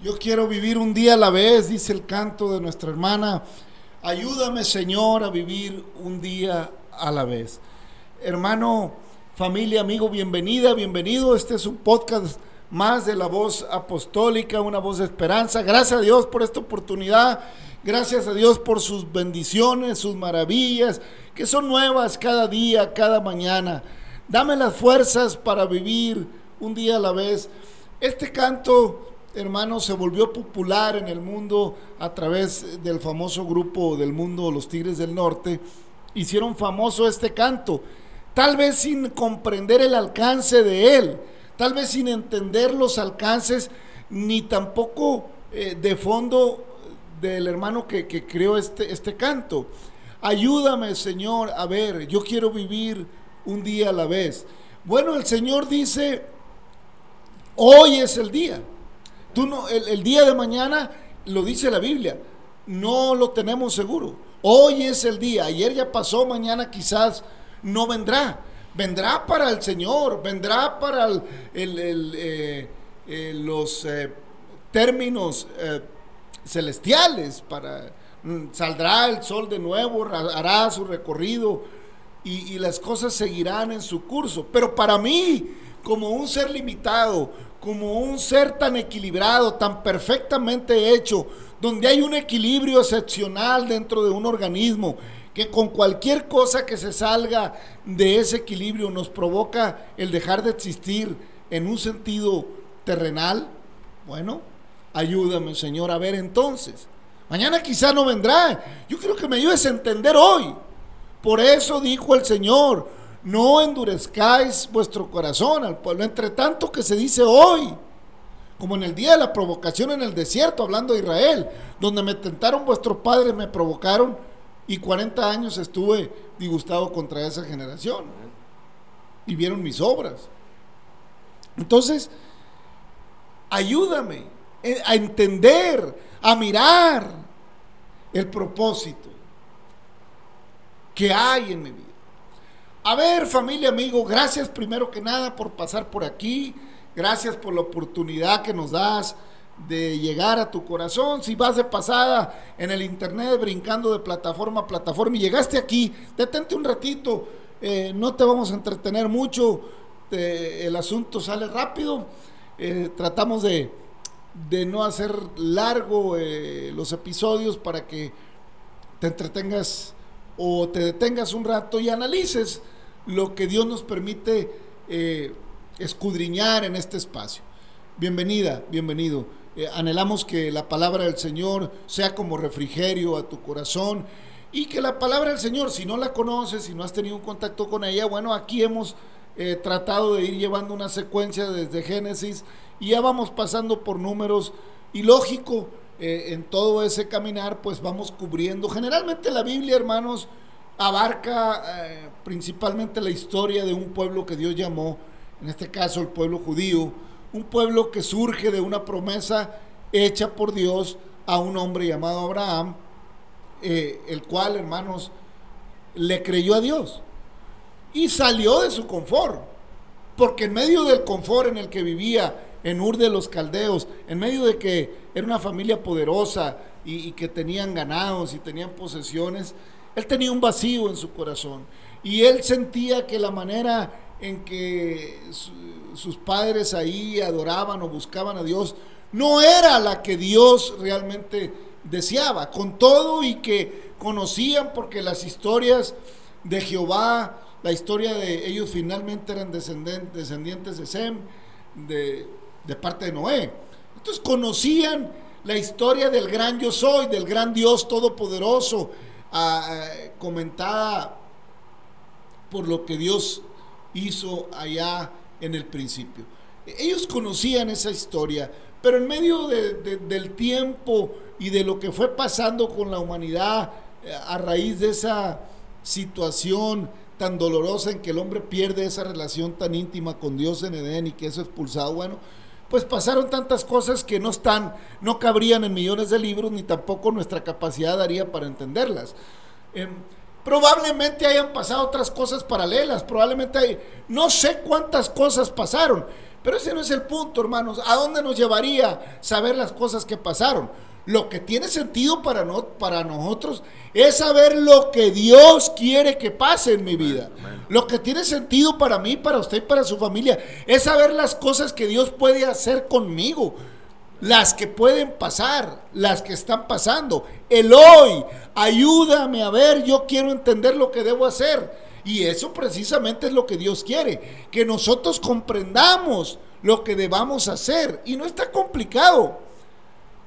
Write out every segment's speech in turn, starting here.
Yo quiero vivir un día a la vez, dice el canto de nuestra hermana. Ayúdame, Señor, a vivir un día a la vez. Hermano, familia, amigo, bienvenida, bienvenido. Este es un podcast más de la voz apostólica, una voz de esperanza. Gracias a Dios por esta oportunidad. Gracias a Dios por sus bendiciones, sus maravillas, que son nuevas cada día, cada mañana. Dame las fuerzas para vivir un día a la vez. Este canto, hermano, se volvió popular en el mundo a través del famoso grupo del mundo, los Tigres del Norte. Hicieron famoso este canto, tal vez sin comprender el alcance de él, tal vez sin entender los alcances, ni tampoco eh, de fondo del hermano que, que creó este, este canto. Ayúdame, Señor, a ver, yo quiero vivir un día a la vez. Bueno, el Señor dice, hoy es el día. Tú no, el, el día de mañana lo dice la Biblia, no lo tenemos seguro. Hoy es el día, ayer ya pasó, mañana quizás no vendrá. Vendrá para el Señor, vendrá para el- el- eh, eh, los eh, términos celestiales, para mm, saldrá el sol de nuevo, hará su recorrido y las cosas seguirán en su curso. Pero para mí, como un ser limitado, como un ser tan equilibrado, tan perfectamente hecho, donde hay un equilibrio excepcional dentro de un organismo, que con cualquier cosa que se salga de ese equilibrio nos provoca el dejar de existir en un sentido terrenal, bueno, ayúdame Señor a ver entonces. Mañana quizá no vendrá. Yo quiero que me ayudes a entender hoy. Por eso dijo el Señor, no endurezcáis vuestro corazón al pueblo, entre tanto que se dice hoy, como en el día de la provocación en el desierto, hablando de Israel, donde me tentaron vuestros padres, me provocaron, y 40 años estuve disgustado contra esa generación. Y vieron mis obras. Entonces, ayúdame a entender, a mirar el propósito que hay en mi vida. A ver, familia, amigo, gracias primero que nada por pasar por aquí. Gracias por la oportunidad que nos das de llegar a tu corazón. Si vas de pasada en el internet brincando de plataforma a plataforma y llegaste aquí, detente un ratito. Eh, no te vamos a entretener mucho. el asunto sale rápido. Eh, tratamos de, de, no hacer largo eh, los episodios para que te entretengas o te detengas un rato y analices lo que Dios nos permite eh, escudriñar en este espacio. Bienvenida, bienvenido. Eh, anhelamos que la palabra del Señor sea como refrigerio a tu corazón y que la palabra del Señor, si no la conoces, si no has tenido un contacto con ella, bueno, aquí hemos eh, tratado de ir llevando una secuencia desde Génesis y ya vamos pasando por números y lógico, en todo ese caminar, pues vamos cubriendo. Generalmente la Biblia, hermanos, abarca eh, principalmente la historia de un pueblo que Dios llamó, en este caso el pueblo judío, un pueblo que surge de una promesa hecha por Dios a un hombre llamado Abraham, eh, el cual, hermanos, le creyó a Dios y salió de su confort, porque en medio del confort en el que vivía, en Ur de los Caldeos, en medio de que era una familia poderosa y que tenían ganados y tenían posesiones, él tenía un vacío en su corazón y él sentía que la manera en que sus padres ahí adoraban o buscaban a Dios no era la que Dios realmente deseaba, con todo y que conocían porque las historias de Jehová, la historia de ellos finalmente eran descendientes, de Sem, de, de parte de Noé. Entonces conocían la historia del gran yo soy, del gran Dios todopoderoso, comentada por lo que Dios hizo allá en el principio. Ellos conocían esa historia, pero en medio del tiempo y de lo que fue pasando con la humanidad eh, a raíz de esa situación tan dolorosa en que el hombre pierde esa relación tan íntima con Dios en Edén y que es expulsado, bueno, pues pasaron tantas cosas que no están, no cabrían en millones de libros, ni tampoco nuestra capacidad daría para entenderlas. Em, probablemente hayan pasado otras cosas paralelas, probablemente hay, no sé cuántas cosas pasaron, pero ese no es el punto, hermanos. ¿A dónde nos llevaría saber las cosas que pasaron? Lo que tiene sentido para, no, para nosotros es saber lo que Dios quiere que pase en mi vida. Lo que tiene sentido para mí, para usted y para su familia es saber las cosas que Dios puede hacer conmigo. Las que pueden pasar, las que están pasando. El hoy, ayúdame a ver, yo quiero entender lo que debo hacer. Y eso precisamente es lo que Dios quiere, que nosotros comprendamos lo que debamos hacer. Y no está complicado.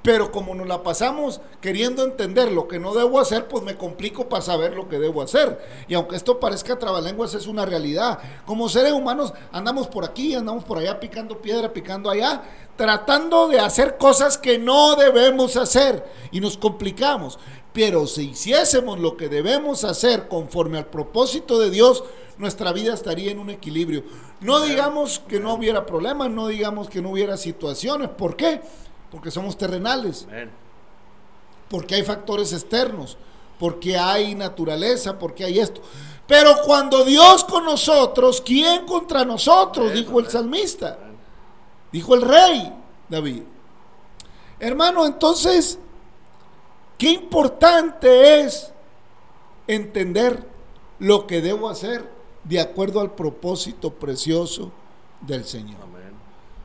Pero como nos la pasamos queriendo entender lo que no debo hacer, pues me complico para saber lo que debo hacer. Y aunque esto parezca trabalenguas, es una realidad. Como seres humanos andamos por aquí, andamos por allá picando piedra, picando allá, tratando de hacer cosas que no debemos hacer y nos complicamos. Pero si hiciésemos lo que debemos hacer conforme al propósito de Dios, nuestra vida estaría en un equilibrio. No digamos que no hubiera problemas, no digamos que no hubiera situaciones. ¿Por qué? Porque somos terrenales, porque hay factores externos, porque hay naturaleza, porque hay esto. Pero cuando Dios con nosotros, ¿quién contra nosotros? Dijo el salmista, dijo el rey David. Hermano, entonces, qué importante es entender lo que debo hacer de acuerdo al propósito precioso del Señor.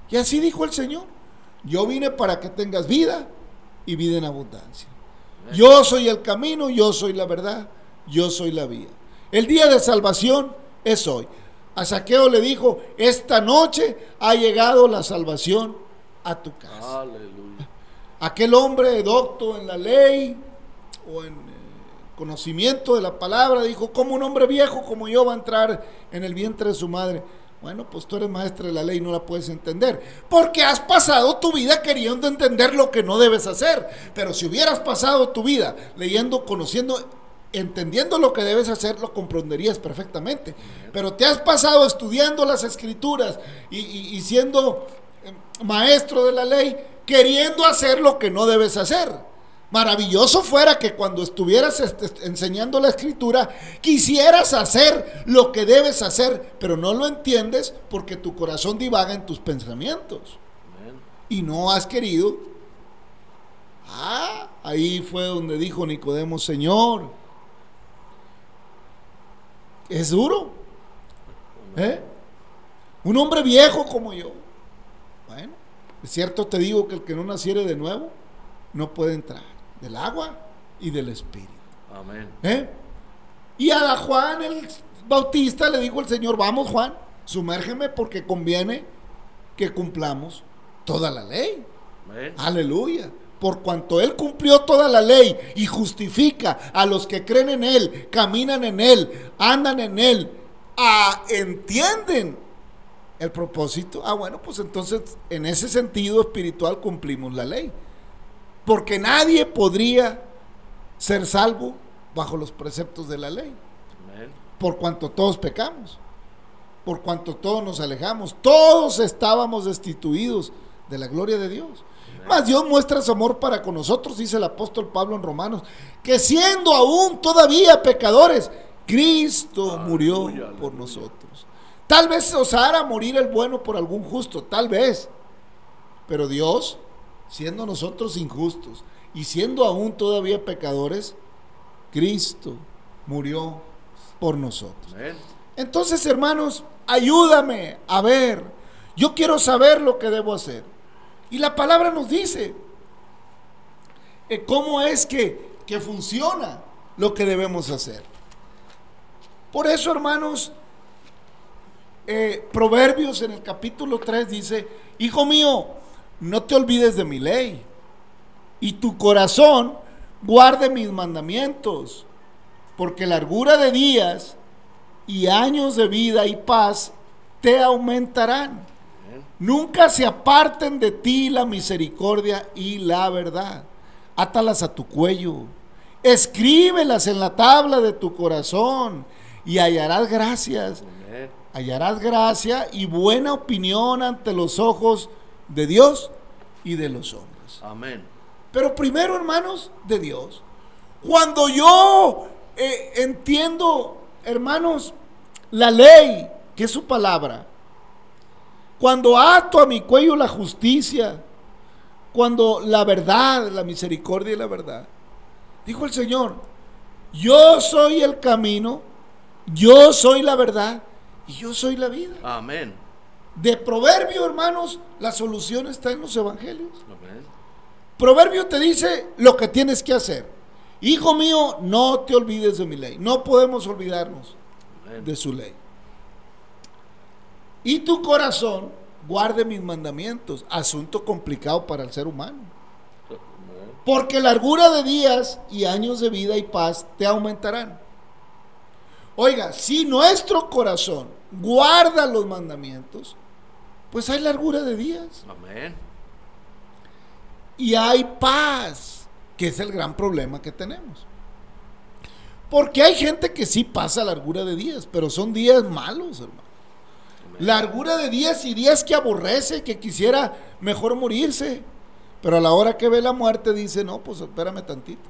Y así dijo el Señor. Yo vine para que tengas vida y vida en abundancia. Yo soy el camino, yo soy la verdad, yo soy la vida. El día de salvación es hoy. A Saqueo le dijo, esta noche ha llegado la salvación a tu casa. aquel hombre docto en la ley o en eh, conocimiento de la palabra, dijo, como un hombre viejo como yo va a entrar en el vientre de su madre? Bueno, pues tú eres maestra de la ley y no la puedes entender. Porque has pasado tu vida queriendo entender lo que no debes hacer. Pero si hubieras pasado tu vida leyendo, conociendo, entendiendo lo que debes hacer, lo comprenderías perfectamente. Pero te has pasado estudiando las escrituras y, siendo eh, maestro de la ley, queriendo hacer lo que no debes hacer. Maravilloso fuera que cuando estuvieras enseñando la escritura quisieras hacer lo que debes hacer, pero no lo entiendes porque tu corazón divaga en tus pensamientos. Y no has querido. Ah, ahí fue donde dijo Nicodemo, Señor, es duro. ¿Eh? Un hombre viejo como yo. Bueno, es cierto te digo que el que no naciere de nuevo no puede entrar del agua y del espíritu. Amén. ¿Eh? Y a Juan el Bautista le dijo el Señor, vamos Juan, sumérgeme porque conviene que cumplamos toda la ley. Aleluya por cuanto Él cumplió toda la ley y justifica a los que creen en Él, caminan en Él, andan en Él, entienden el propósito, ah, bueno, pues entonces en ese sentido espiritual cumplimos la ley. Porque nadie podría ser salvo bajo los preceptos de la ley. Por cuanto todos pecamos, por cuanto todos nos alejamos, todos estábamos destituidos de la gloria de Dios. Mas Dios muestra su amor para con nosotros, dice el apóstol Pablo en Romanos, que siendo aún todavía pecadores, Cristo murió por nosotros. Tal vez osara morir el bueno por algún justo, tal vez. Pero Dios, siendo nosotros injustos y siendo aún todavía pecadores, Cristo murió por nosotros. Entonces, hermanos, ayúdame a ver. Yo quiero saber lo que debo hacer. Y la palabra nos dice eh, cómo es que, que funciona lo que debemos hacer. Por eso, hermanos, eh, Proverbios en el capítulo 3 dice, Hijo mío, no te olvides de mi ley, y tu corazón guarde mis mandamientos, porque largura de días y años de vida y paz te aumentarán. Nunca se aparten de ti la misericordia y la verdad. Átalas a tu cuello. Escríbelas en la tabla de tu corazón y hallarás gracias. Hallarás gracia y buena opinión ante los ojos de Dios y de los hombres. Amén. Pero primero, hermanos, de Dios. Cuando yo eh, entiendo, hermanos, la ley, que es su palabra, cuando ato a mi cuello la justicia, cuando la verdad, la misericordia y la verdad. Dijo el Señor, yo soy el camino, yo soy la verdad y yo soy la vida. Amén. De proverbio, hermanos, la solución está en los evangelios. Proverbio te dice lo que tienes que hacer. Hijo mío, no te olvides de mi ley. No podemos olvidarnos de su ley y tu corazón guarde mis mandamientos. Asunto complicado para el ser humano. Porque largura de días y años de vida y paz te aumentarán. Oiga, si nuestro corazón guarda los mandamientos, pues hay largura de días. Amén. Y hay paz, que es el gran problema que tenemos. Porque hay gente que sí pasa largura de días, pero son días malos, hermano largura de días y días que aborrece, que quisiera mejor morirse. Pero a la hora que ve la muerte dice, no, pues espérame tantito.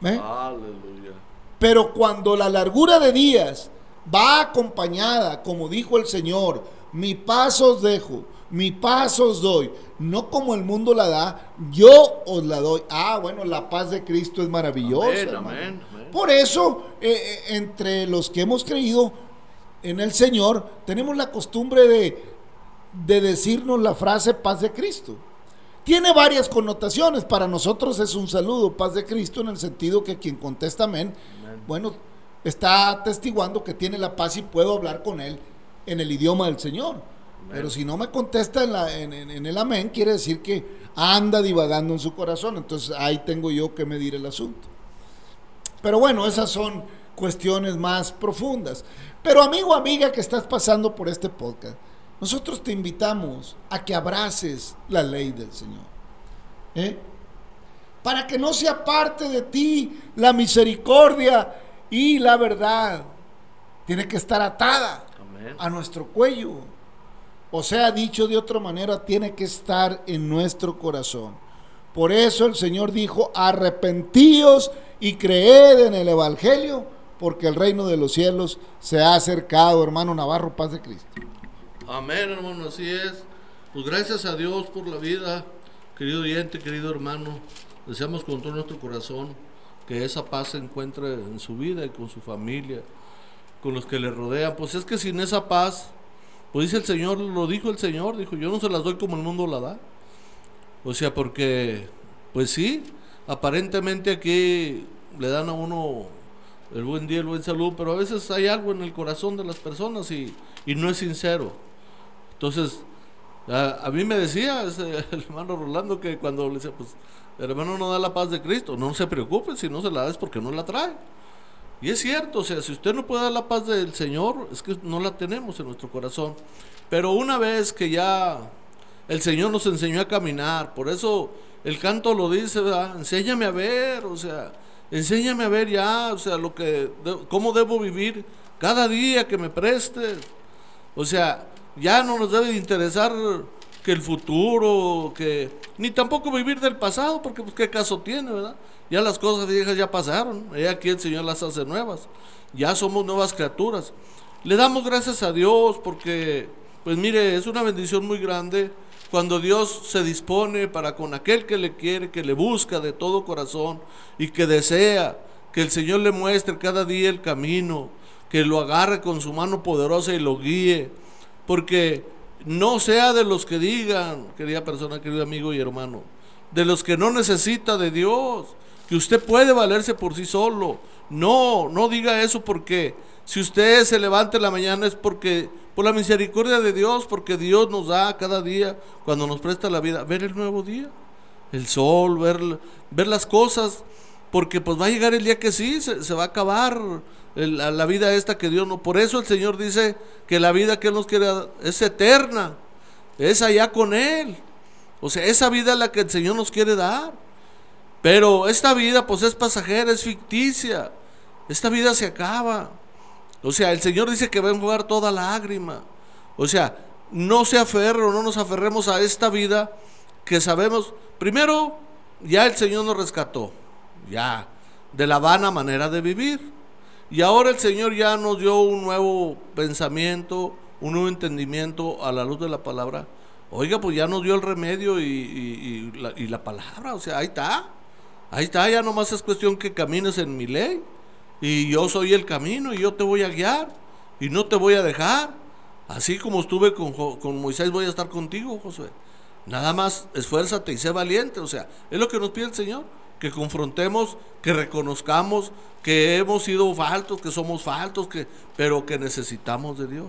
Aleluya. Pero cuando la largura de días va acompañada, como dijo el Señor, mi paz os dejo, mi paz os doy, no como el mundo la da, yo os la doy. Ah, bueno, la paz de Cristo es maravillosa. Por eso, eh, eh, entre los que hemos creído, en el Señor, tenemos la costumbre de, de decirnos la frase paz de Cristo. Tiene varias connotaciones. Para nosotros es un saludo, paz de Cristo, en el sentido que quien contesta amén, bueno, está atestiguando que tiene la paz y puedo hablar con él en el idioma del Señor. Pero si no me contesta en, la, en, en, el amén, quiere decir que anda divagando en su corazón. Entonces ahí tengo yo que medir el asunto. Pero bueno, esas son cuestiones más profundas. Pero amigo, amiga que estás pasando por este podcast, nosotros te invitamos a que abraces la ley del Señor. ¿eh? Para que no sea parte de ti la misericordia y la verdad. Tiene que estar atada a nuestro cuello. O sea, dicho de otra manera, tiene que estar en nuestro corazón. Por eso el Señor dijo, arrepentíos y creed en el Evangelio, porque el reino de los cielos se ha acercado, hermano Navarro, paz de Cristo. Amén, hermano, así es. Pues gracias a Dios por la vida, querido oyente, querido hermano. Deseamos con todo nuestro corazón que esa paz se encuentre en su vida y con su familia, con los que le rodean. Pues es que sin esa paz, pues dice el Señor, lo dijo el Señor, dijo, yo no se las doy como el mundo la da. O sea, porque, pues sí, aparentemente aquí le dan a uno el buen día, el buen salud, pero a veces hay algo en el corazón de las personas y, y no es sincero. Entonces, a, mí me decía el hermano Rolando que cuando le decía, pues el hermano no da la paz de Cristo, no se preocupe, si no se la da es porque no la trae. Y es cierto, o sea, si usted no puede dar la paz del Señor, es que no la tenemos en nuestro corazón. Pero una vez que ya el Señor nos enseñó a caminar, por eso el canto lo dice, ¿verdad? Enséñame a ver, o sea, enséñame a ver ya, o sea, lo que, cómo debo vivir cada día que me prestes. O sea, ya no nos debe de interesar que el futuro, que ni tampoco vivir del pasado, porque pues qué caso tiene, ¿verdad? Ya las cosas viejas ya pasaron, y aquí el Señor las hace nuevas. Ya somos nuevas criaturas. Le damos gracias a Dios porque, pues mire, es una bendición muy grande cuando Dios se dispone para con aquel que le quiere, que le busca de todo corazón y que desea que el Señor le muestre cada día el camino, que lo agarre con su mano poderosa y lo guíe porque no sea de los que digan, querida persona, querido amigo y hermano, de los que no necesita de Dios, que usted puede valerse por sí solo. No, no diga eso porque si usted se levanta en la mañana es porque por la misericordia de Dios, porque Dios nos da cada día cuando nos presta la vida, ver el nuevo día, el sol, ver, ver las cosas, porque pues va a llegar el día que sí, se, va a acabar la, vida esta que Dios no. Por eso el Señor dice que la vida que Él nos quiere es eterna, es allá con Él. O sea, esa vida es la que el Señor nos quiere dar. Pero esta vida pues es pasajera, es ficticia. Esta vida se acaba. O sea, el Señor dice que va a enjugar toda lágrima. O sea, no se aferren, no nos aferremos a esta vida que sabemos, primero, ya el Señor nos rescató, ya, de la vana manera de vivir. Y ahora el Señor ya nos dio un nuevo pensamiento, un nuevo entendimiento a la luz de la palabra. Oiga, pues ya nos dio el remedio y, la, palabra, o sea, ahí está. Ahí está, ya nomás es cuestión que camines en mi ley. Y yo soy el camino y yo te voy a guiar y no te voy a dejar. Así como estuve con, con Moisés, voy a estar contigo, Josué. Nada más esfuérzate y sé valiente. O sea, es lo que nos pide el Señor que confrontemos, que reconozcamos que hemos sido faltos, que somos faltos, que, pero que necesitamos de Dios.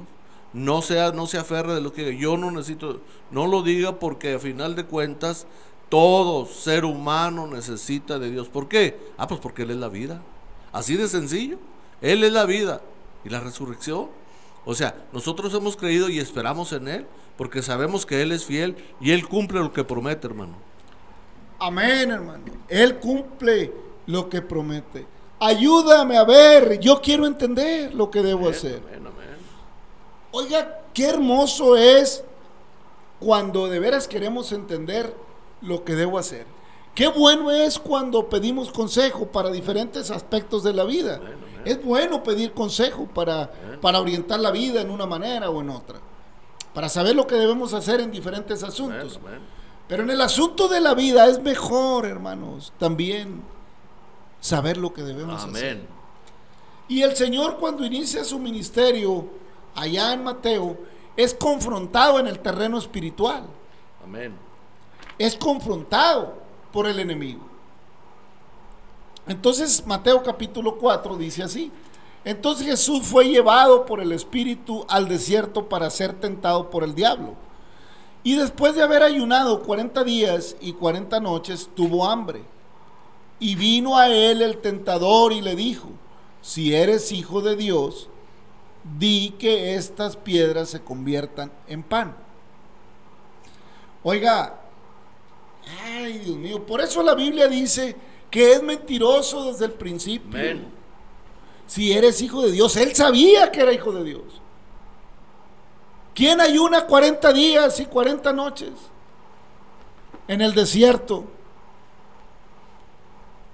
No, sea, no se aferre de lo que yo no necesito, no lo diga porque a final de cuentas todo ser humano necesita de Dios. ¿Por qué? Ah, pues porque Él es la vida. Así de sencillo. Él es la vida y la resurrección. O sea, nosotros hemos creído y esperamos en Él porque sabemos que Él es fiel y Él cumple lo que promete, hermano. Amén, hermano. Él cumple lo que promete. Ayúdame a ver, yo quiero entender lo que debo hacer. Oiga, qué hermoso es cuando de veras queremos entender lo que debo hacer. Qué bueno es cuando pedimos consejo para diferentes aspectos de la vida. Es bueno pedir consejo para, para orientar la vida en una manera o en otra. Para saber lo que debemos hacer en diferentes asuntos. Pero en el asunto de la vida es mejor, hermanos, también saber lo que debemos hacer. Y el Señor cuando inicia su ministerio allá en Mateo es confrontado en el terreno espiritual. Amén. Es confrontado por el enemigo. Entonces Mateo capítulo 4 dice así, Entonces Jesús fue llevado por el Espíritu al desierto para ser tentado por el diablo. Y después de haber ayunado 40 días y 40 noches, tuvo hambre. Y vino a él el tentador y le dijo, si eres hijo de Dios, di que estas piedras se conviertan en pan. Oiga, ay Dios mío, por eso la Biblia dice que es mentiroso desde el principio. Si eres hijo de Dios, él sabía que era hijo de Dios. ¿Quién ayuna 40 días y 40 noches en el desierto?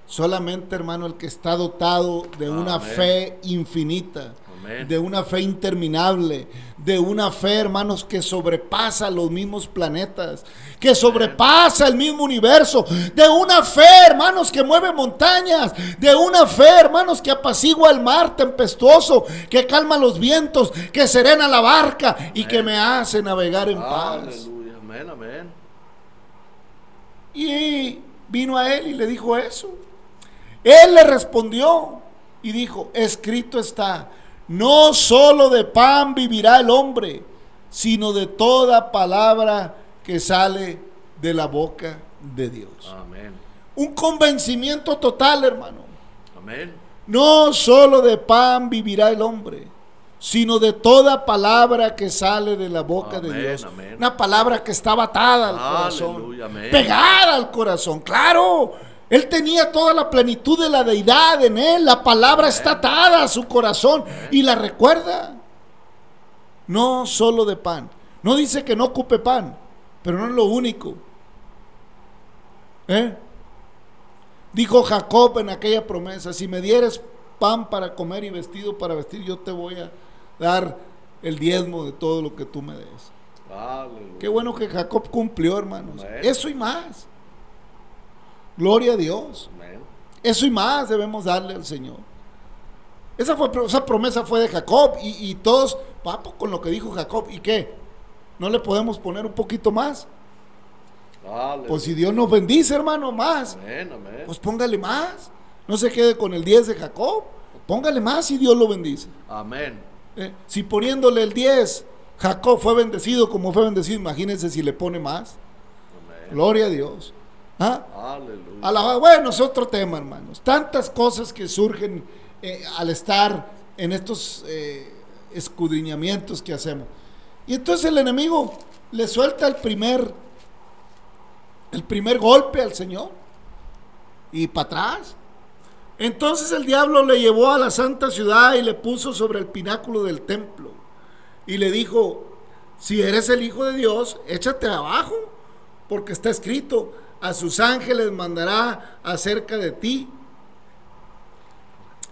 Solamente, hermano, el que está dotado de una fe infinita, de una fe interminable, de una fe, hermanos, que sobrepasa los mismos planetas, que sobrepasa el mismo universo, de una fe, hermanos, que mueve montañas, de una fe, hermanos, que apacigua el mar tempestuoso, que calma los vientos, que serena la barca y que me hace navegar en paz. Amén, amén. Y vino a él y le dijo eso. Él le respondió y dijo, escrito está, no solo de pan vivirá el hombre, sino de toda palabra que sale de la boca de Dios. Amén. Un convencimiento total, hermano. Amén. No solo de pan vivirá el hombre, sino de toda palabra que sale de la boca de Dios. Una palabra que estaba atada al corazón, pegada al corazón. Claro, él tenía toda la plenitud de la deidad en él. La palabra está atada a su corazón y la recuerda. No solo de pan. No dice que no ocupe pan, pero no es lo único. ¿Eh? Dijo Jacob en aquella promesa, si me dieres pan para comer y vestido para vestir, yo te voy a dar el diezmo de todo lo que tú me des. Qué bueno que Jacob cumplió, hermanos. Eso y más. Gloria a Dios. Eso y más debemos darle al Señor. Esa, fue, esa promesa fue de Jacob y, todos, papo, con lo que dijo Jacob, ¿y qué? ¿No le podemos poner un poquito más? Pues si Dios nos bendice, hermano, más. Pues póngale más. No se quede con el 10 de Jacob. Póngale más y Dios lo bendice. Amén. Eh, si poniéndole el 10, Jacob fue bendecido como fue bendecido, imagínense si le pone más. Gloria a Dios. ¿Ah? bueno, es otro tema, hermanos. Tantas cosas que surgen eh, al estar en estos eh, escudriñamientos que hacemos. Y entonces el enemigo le suelta el primer, el primer golpe al Señor y para atrás. Entonces el diablo le llevó a la santa ciudad y le puso sobre el pináculo del templo y le dijo, si eres el Hijo de Dios, échate abajo, porque está escrito, a sus ángeles mandará acerca de ti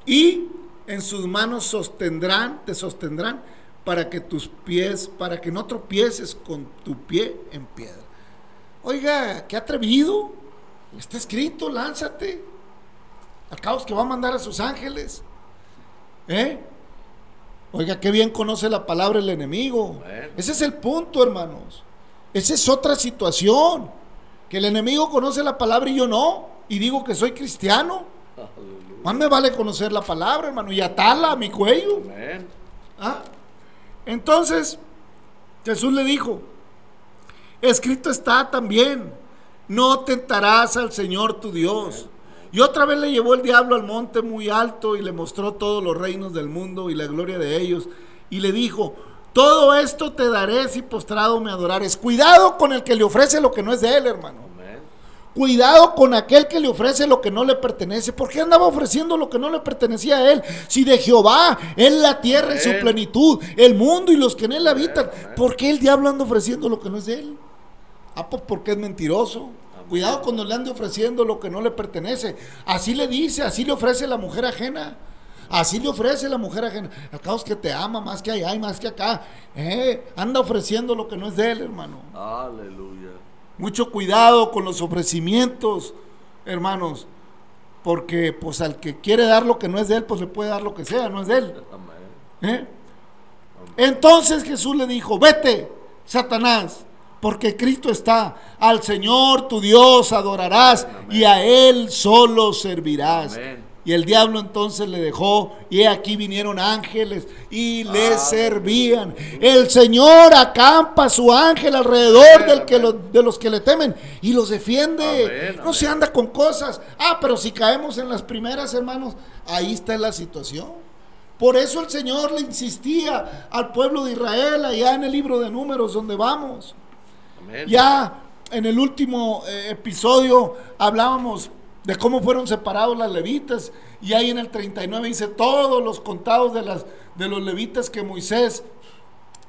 y en sus manos sostendrán, te sostendrán para que tus pies, para que no tropieces con tu pie en piedra. Oiga, qué atrevido. Está escrito, lánzate. Al caos que va a mandar a sus ángeles. ¿Eh? Oiga, qué bien conoce la palabra el enemigo. Ese es el punto, hermanos. Esa es otra situación. Que el enemigo conoce la palabra y yo no. Y digo que soy cristiano. Más me vale conocer la palabra, hermano, y atarla a mi cuello. ¿Ah? Entonces, Jesús le dijo, escrito está también, no tentarás al Señor tu Dios. Y otra vez le llevó el diablo al monte muy alto y le mostró todos los reinos del mundo y la gloria de ellos. Y le dijo, todo esto te daré si postrado me adorares. Cuidado con el que le ofrece lo que no es de él, hermano. Cuidado con aquel que le ofrece lo que no le pertenece. ¿Por qué andaba ofreciendo lo que no le pertenecía a él? Si de Jehová es la tierra en su plenitud, el mundo y los que en él habitan. ¿Por qué el diablo anda ofreciendo lo que no es de él? Ah, pues porque es mentiroso. Cuidado cuando le ande ofreciendo lo que no le pertenece. Así le dice, así le ofrece la mujer ajena. Así le ofrece la mujer ajena. Acá es que te ama más que allá y más que acá. Eh, anda ofreciendo lo que no es de él, hermano. Aleluya. Mucho cuidado con los ofrecimientos, hermanos. Porque pues al que quiere dar lo que no es de él, pues le puede dar lo que sea, no es de él. ¿Eh? Entonces Jesús le dijo, vete, Satanás, porque Cristo está, al Señor tu Dios adorarás y a Él solo servirás. Y el diablo entonces le dejó, y aquí vinieron ángeles y le servían. El Señor acampa su ángel alrededor del que de los que le temen y los defiende. no se anda con cosas. Ah, pero si caemos en las primeras, hermanos, ahí está la situación. Por eso el Señor le insistía al pueblo de Israel allá en el libro de números donde vamos. Ya en el último eh, episodio hablábamos de cómo fueron separados las levitas. Y ahí en el 39 dice todos los contados de, las, de los levitas que Moisés,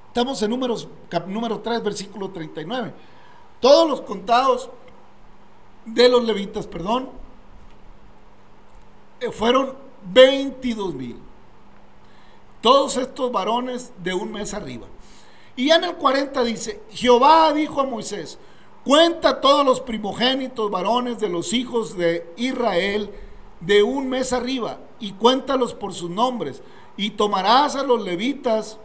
estamos en números, número 3, versículo 39, todos los contados de los levitas, perdón, eh, fueron 22 mil. Todos estos varones de un mes arriba. Y ya en el 40 dice, Jehová dijo a Moisés, Cuenta todos los primogénitos varones de los hijos de Israel de un mes arriba y cuéntalos por sus nombres. Y tomarás a los levitas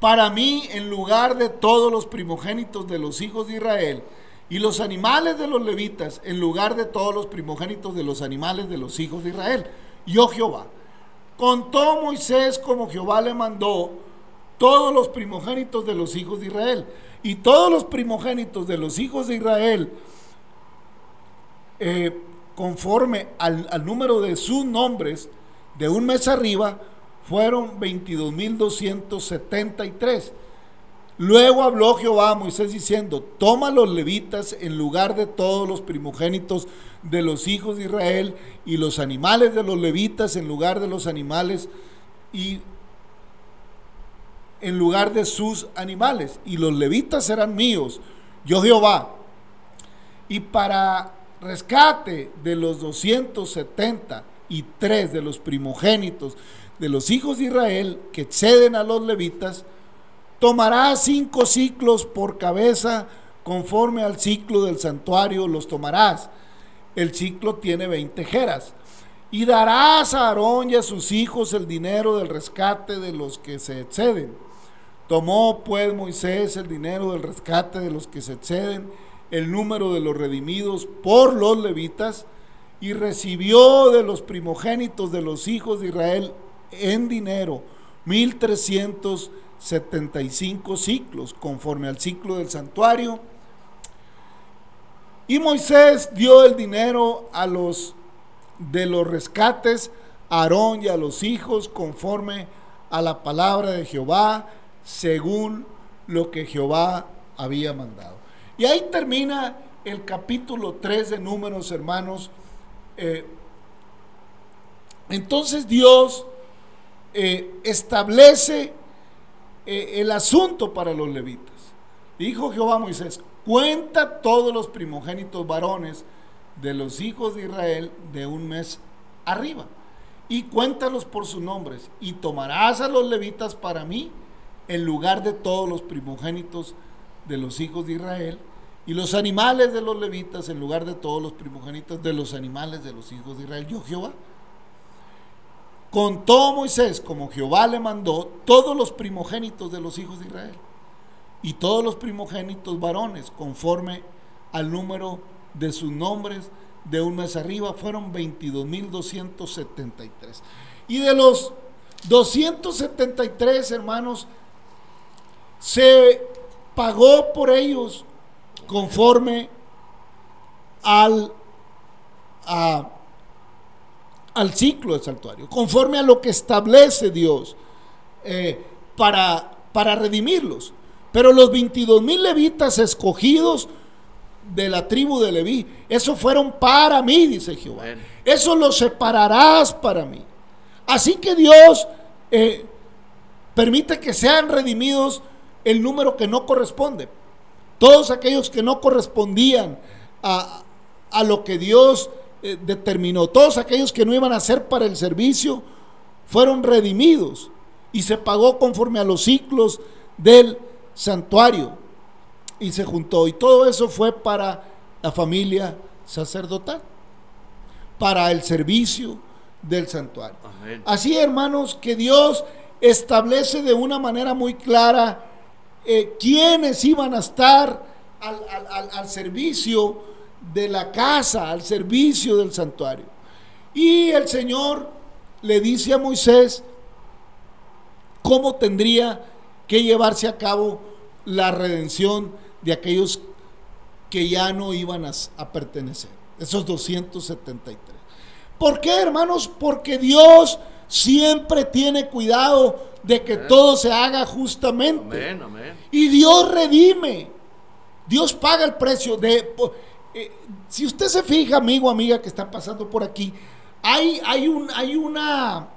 para mí en lugar de todos los primogénitos de los hijos de Israel y los animales de los levitas en lugar de todos los primogénitos de los animales de los hijos de Israel. Yo Jehová. Contó Moisés como Jehová le mandó todos los primogénitos de los hijos de Israel y todos los primogénitos de los hijos de Israel, eh, conforme al, al, número de sus nombres, de un mes arriba, fueron 22.273. Luego habló Jehová a Moisés diciendo, toma los levitas en lugar de todos los primogénitos de los hijos de Israel y los animales de los levitas en lugar de los animales y en lugar de sus animales, y los levitas serán míos, yo Jehová. Y para rescate de los 273 de los primogénitos de los hijos de Israel que exceden a los levitas, tomarás cinco ciclos por cabeza conforme al ciclo del santuario, los tomarás. El ciclo tiene 20 jeras. Y darás a Aarón y a sus hijos el dinero del rescate de los que se exceden Tomó pues Moisés el dinero del rescate de los que se exceden, el número de los redimidos por los levitas, y recibió de los primogénitos de los hijos de Israel en dinero 1375 ciclos, conforme al ciclo del santuario. Y Moisés dio el dinero a los de los rescates, a Aarón y a los hijos, conforme a la palabra de Jehová, según lo que Jehová había mandado. Y ahí termina el capítulo 3 de números, hermanos. Eh, entonces Dios eh, establece eh, el asunto para los levitas. Dijo Jehová a Moisés, cuenta todos los primogénitos varones de los hijos de Israel de un mes arriba y cuéntalos por sus nombres y tomarás a los levitas para mí en lugar de todos los primogénitos de los hijos de Israel, y los animales de los levitas en lugar de todos los primogénitos de los animales de los hijos de Israel, yo Jehová. Contó Moisés, como Jehová le mandó, todos los primogénitos de los hijos de Israel, y todos los primogénitos varones, conforme al número de sus nombres, de un mes arriba, fueron 22.273. Y de los 273 hermanos, se pagó por ellos conforme al, al ciclo del santuario, conforme a lo que establece Dios eh, para, para redimirlos. Pero los 22 mil levitas escogidos de la tribu de Leví, esos fueron para mí, dice Jehová. Eso los separarás para mí. Así que Dios eh, permite que sean redimidos el número que no corresponde. Todos aquellos que no correspondían a, lo que Dios eh, determinó, todos aquellos que no iban a ser para el servicio, fueron redimidos y se pagó conforme a los ciclos del santuario y se juntó. Y todo eso fue para la familia sacerdotal, para el servicio del santuario. Así, hermanos, que Dios establece de una manera muy clara eh, quiénes iban a estar al, servicio de la casa al servicio del santuario. Y el Señor le dice a Moisés cómo tendría que llevarse a cabo la redención de aquellos que ya no iban a, a pertenecer, esos 273. ¿Por qué, hermanos? Porque Dios siempre tiene cuidado de que todo se haga justamente. Amén, amén. Y Dios redime. Dios paga el precio de... eh, si usted se fija, amigo, amiga, que está pasando por aquí, hay, hay, un, hay una,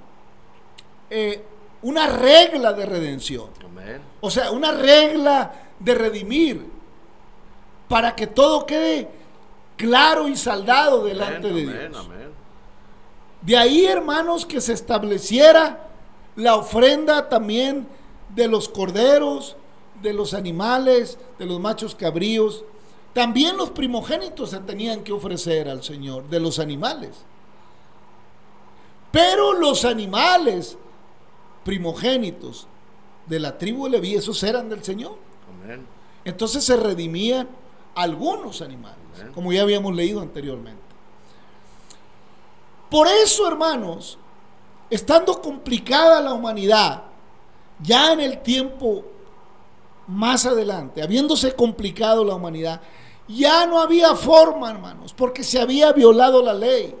eh, una regla de redención. Amén. O sea, una regla de redimir para que todo quede claro y saldado delante de amén, Dios. amén. De ahí, hermanos, que se estableciera la ofrenda también de los corderos, de los animales, de los machos cabríos. También los primogénitos se tenían que ofrecer al Señor, de los animales. Pero los animales primogénitos de la tribu de Leví, esos eran del Señor. Amén. Entonces se redimían algunos animales, Amén. como ya habíamos leído anteriormente. Por eso, hermanos, estando complicada la humanidad, ya en el tiempo más adelante, habiéndose complicado la humanidad, ya no había forma, hermanos, porque se había violado la ley.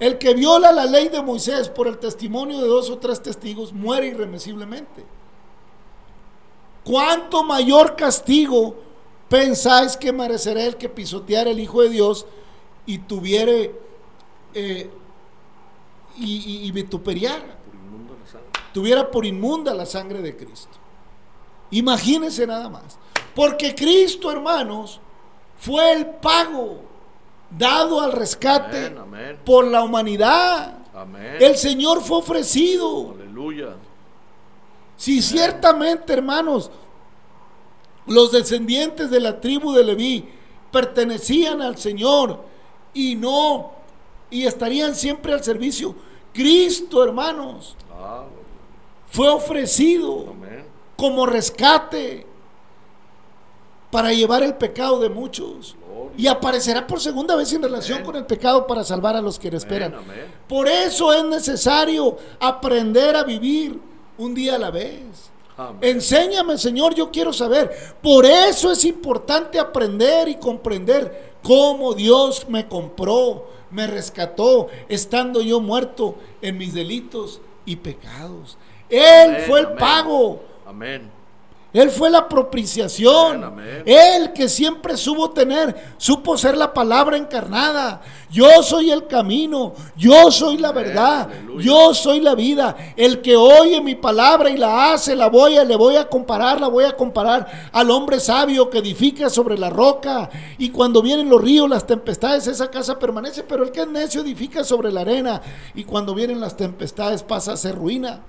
El que viola la ley de Moisés por el testimonio de dos o tres testigos muere irremisiblemente. ¿Cuánto mayor castigo pensáis que merecerá el que pisoteara el Hijo de Dios y tuviere eh, y, y- y vituperiara? Tuviera por inmunda la sangre de Cristo. Imagínense nada más. Porque Cristo, hermanos, fue el pago dado al rescate Amén, amén. por la humanidad. Amén. El Señor fue ofrecido. Aleluya. Si ciertamente, hermanos, los descendientes de la tribu de Leví pertenecían al Señor y no, y estarían siempre al servicio, Cristo, hermanos, Ah, fue ofrecido amén. como rescate para llevar el pecado de muchos. Gloria. Y aparecerá por segunda vez en relación Amén. con el pecado para salvar a los que le esperan. Amén. Por eso es necesario aprender a vivir un día a la vez. Amén. Enséñame, Señor, yo quiero saber. Por eso es importante aprender y comprender cómo Dios me compró, me rescató, estando yo muerto en mis delitos y pecados. Él Amén, fue el amén. pago. Amén. Él fue la propiciación. Amén, amén. Él que siempre supo tener, supo ser la palabra encarnada. Yo soy el camino, yo soy la verdad, aleluya. yo soy la vida. El que oye mi palabra y la hace, la voy a, le voy a comparar, la voy a comparar al hombre sabio que edifica sobre la roca. Y cuando vienen los ríos, las tempestades, esa casa permanece. Pero el que es necio edifica sobre la arena. Y cuando vienen las tempestades pasa a ser ruina.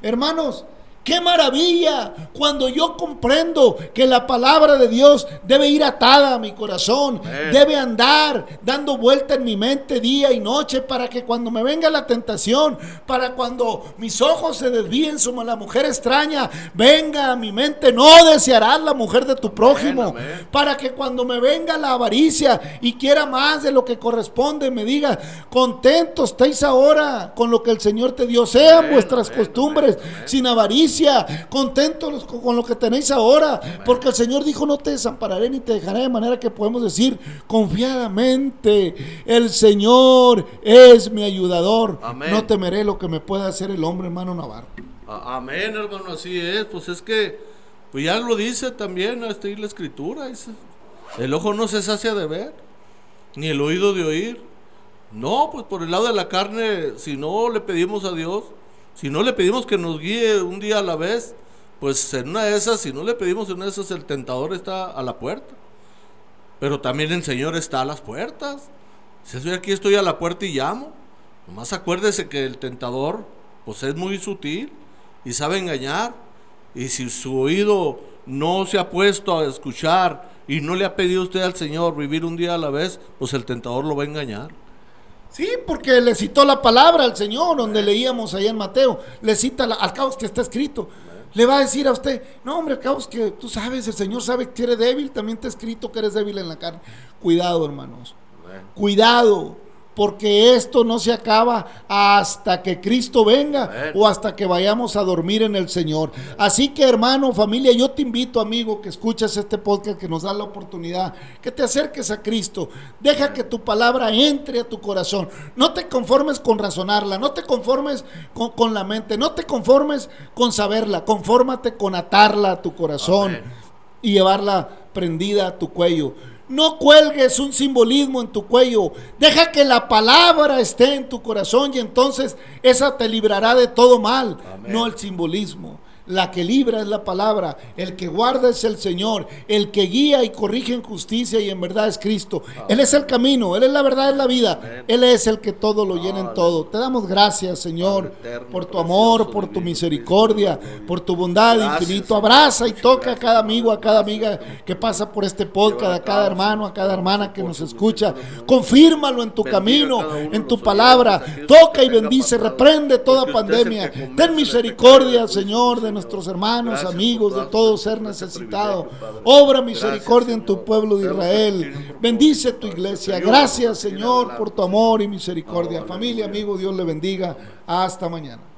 Hermanos, qué maravilla cuando yo comprendo que la palabra de Dios debe ir atada a mi corazón, debe andar dando vuelta en mi mente día y noche para que cuando me venga la tentación, para cuando mis ojos se desvíen sobre la mujer extraña, venga a mi mente, no desearás la mujer de tu prójimo, para que cuando me venga la avaricia y quiera más de lo que corresponde, me diga, contentos estáis ahora con lo que el Señor te dio, sean vuestras costumbres sin avaricia, contentos los- con lo que tenéis ahora, porque el Señor dijo, no te desampararé ni te dejaré, de manera que podemos decir confiadamente, el Señor es mi ayudador, Amén. no temeré lo que me pueda hacer el hombre, hermano Navarro. A- Amén, hermano, así es. Pues es que, pues ya lo dice también este, la escritura. dice, el ojo no se sacia de ver, ni el oído de oír. No, pues por el lado de la carne, si no le pedimos a Dios, si no le pedimos que nos guíe un día a la vez, pues en una de esas, si no le pedimos en una de esas, el tentador está a la puerta. Pero también el Señor está a las puertas. Si estoy aquí, estoy a la puerta y llamo. Nomás acuérdese que el tentador, pues es muy sutil y sabe engañar. Y si su oído no se ha puesto a escuchar y no le ha pedido usted al Señor vivir un día a la vez, pues el tentador lo va a engañar. Sí, porque le citó la palabra al Señor, donde leíamos allá en Mateo, le cita, la- al cabo que está escrito. Le va a decir a usted, no hombre, caos que tú sabes, el Señor sabe que eres débil, también te ha escrito que eres débil en la carne. Cuidado, hermanos. Cuidado porque esto no se acaba hasta que Cristo venga o hasta que vayamos a dormir en el Señor. Así que hermano, familia, yo te invito, amigo, que escuchas este podcast que nos da la oportunidad, que te acerques a Cristo. Deja que tu palabra entre a tu corazón. No te conformes con razonarla, no te conformes con, la mente, no te conformes con saberla, confórmate con atarla a tu corazón y llevarla prendida a tu cuello. No cuelgues un simbolismo en tu cuello. Deja que la palabra esté en tu corazón y entonces esa te librará de todo mal, no el simbolismo. La que libra es la palabra, el que guarda es el Señor, el que guía y corrige en justicia y en verdad es Cristo. Él es el camino, Él es la verdad, es la vida. Él es el que todo lo llena en todo. Te damos gracias, Señor, por tu amor, por tu misericordia, por tu bondad infinito. Abraza y toca a cada amigo, a cada amiga que pasa por este podcast, a cada hermano, a cada hermana que nos escucha. Confírmalo en tu camino, en tu palabra. Toca y bendice, reprende toda pandemia. Ten misericordia, Señor, de nuestros hermanos, amigos, de todo ser necesitado. Obra misericordia en tu pueblo de Israel. Bendice tu iglesia. Gracias, Señor, por tu amor y misericordia. Familia, amigo, Dios le bendiga. Hasta mañana.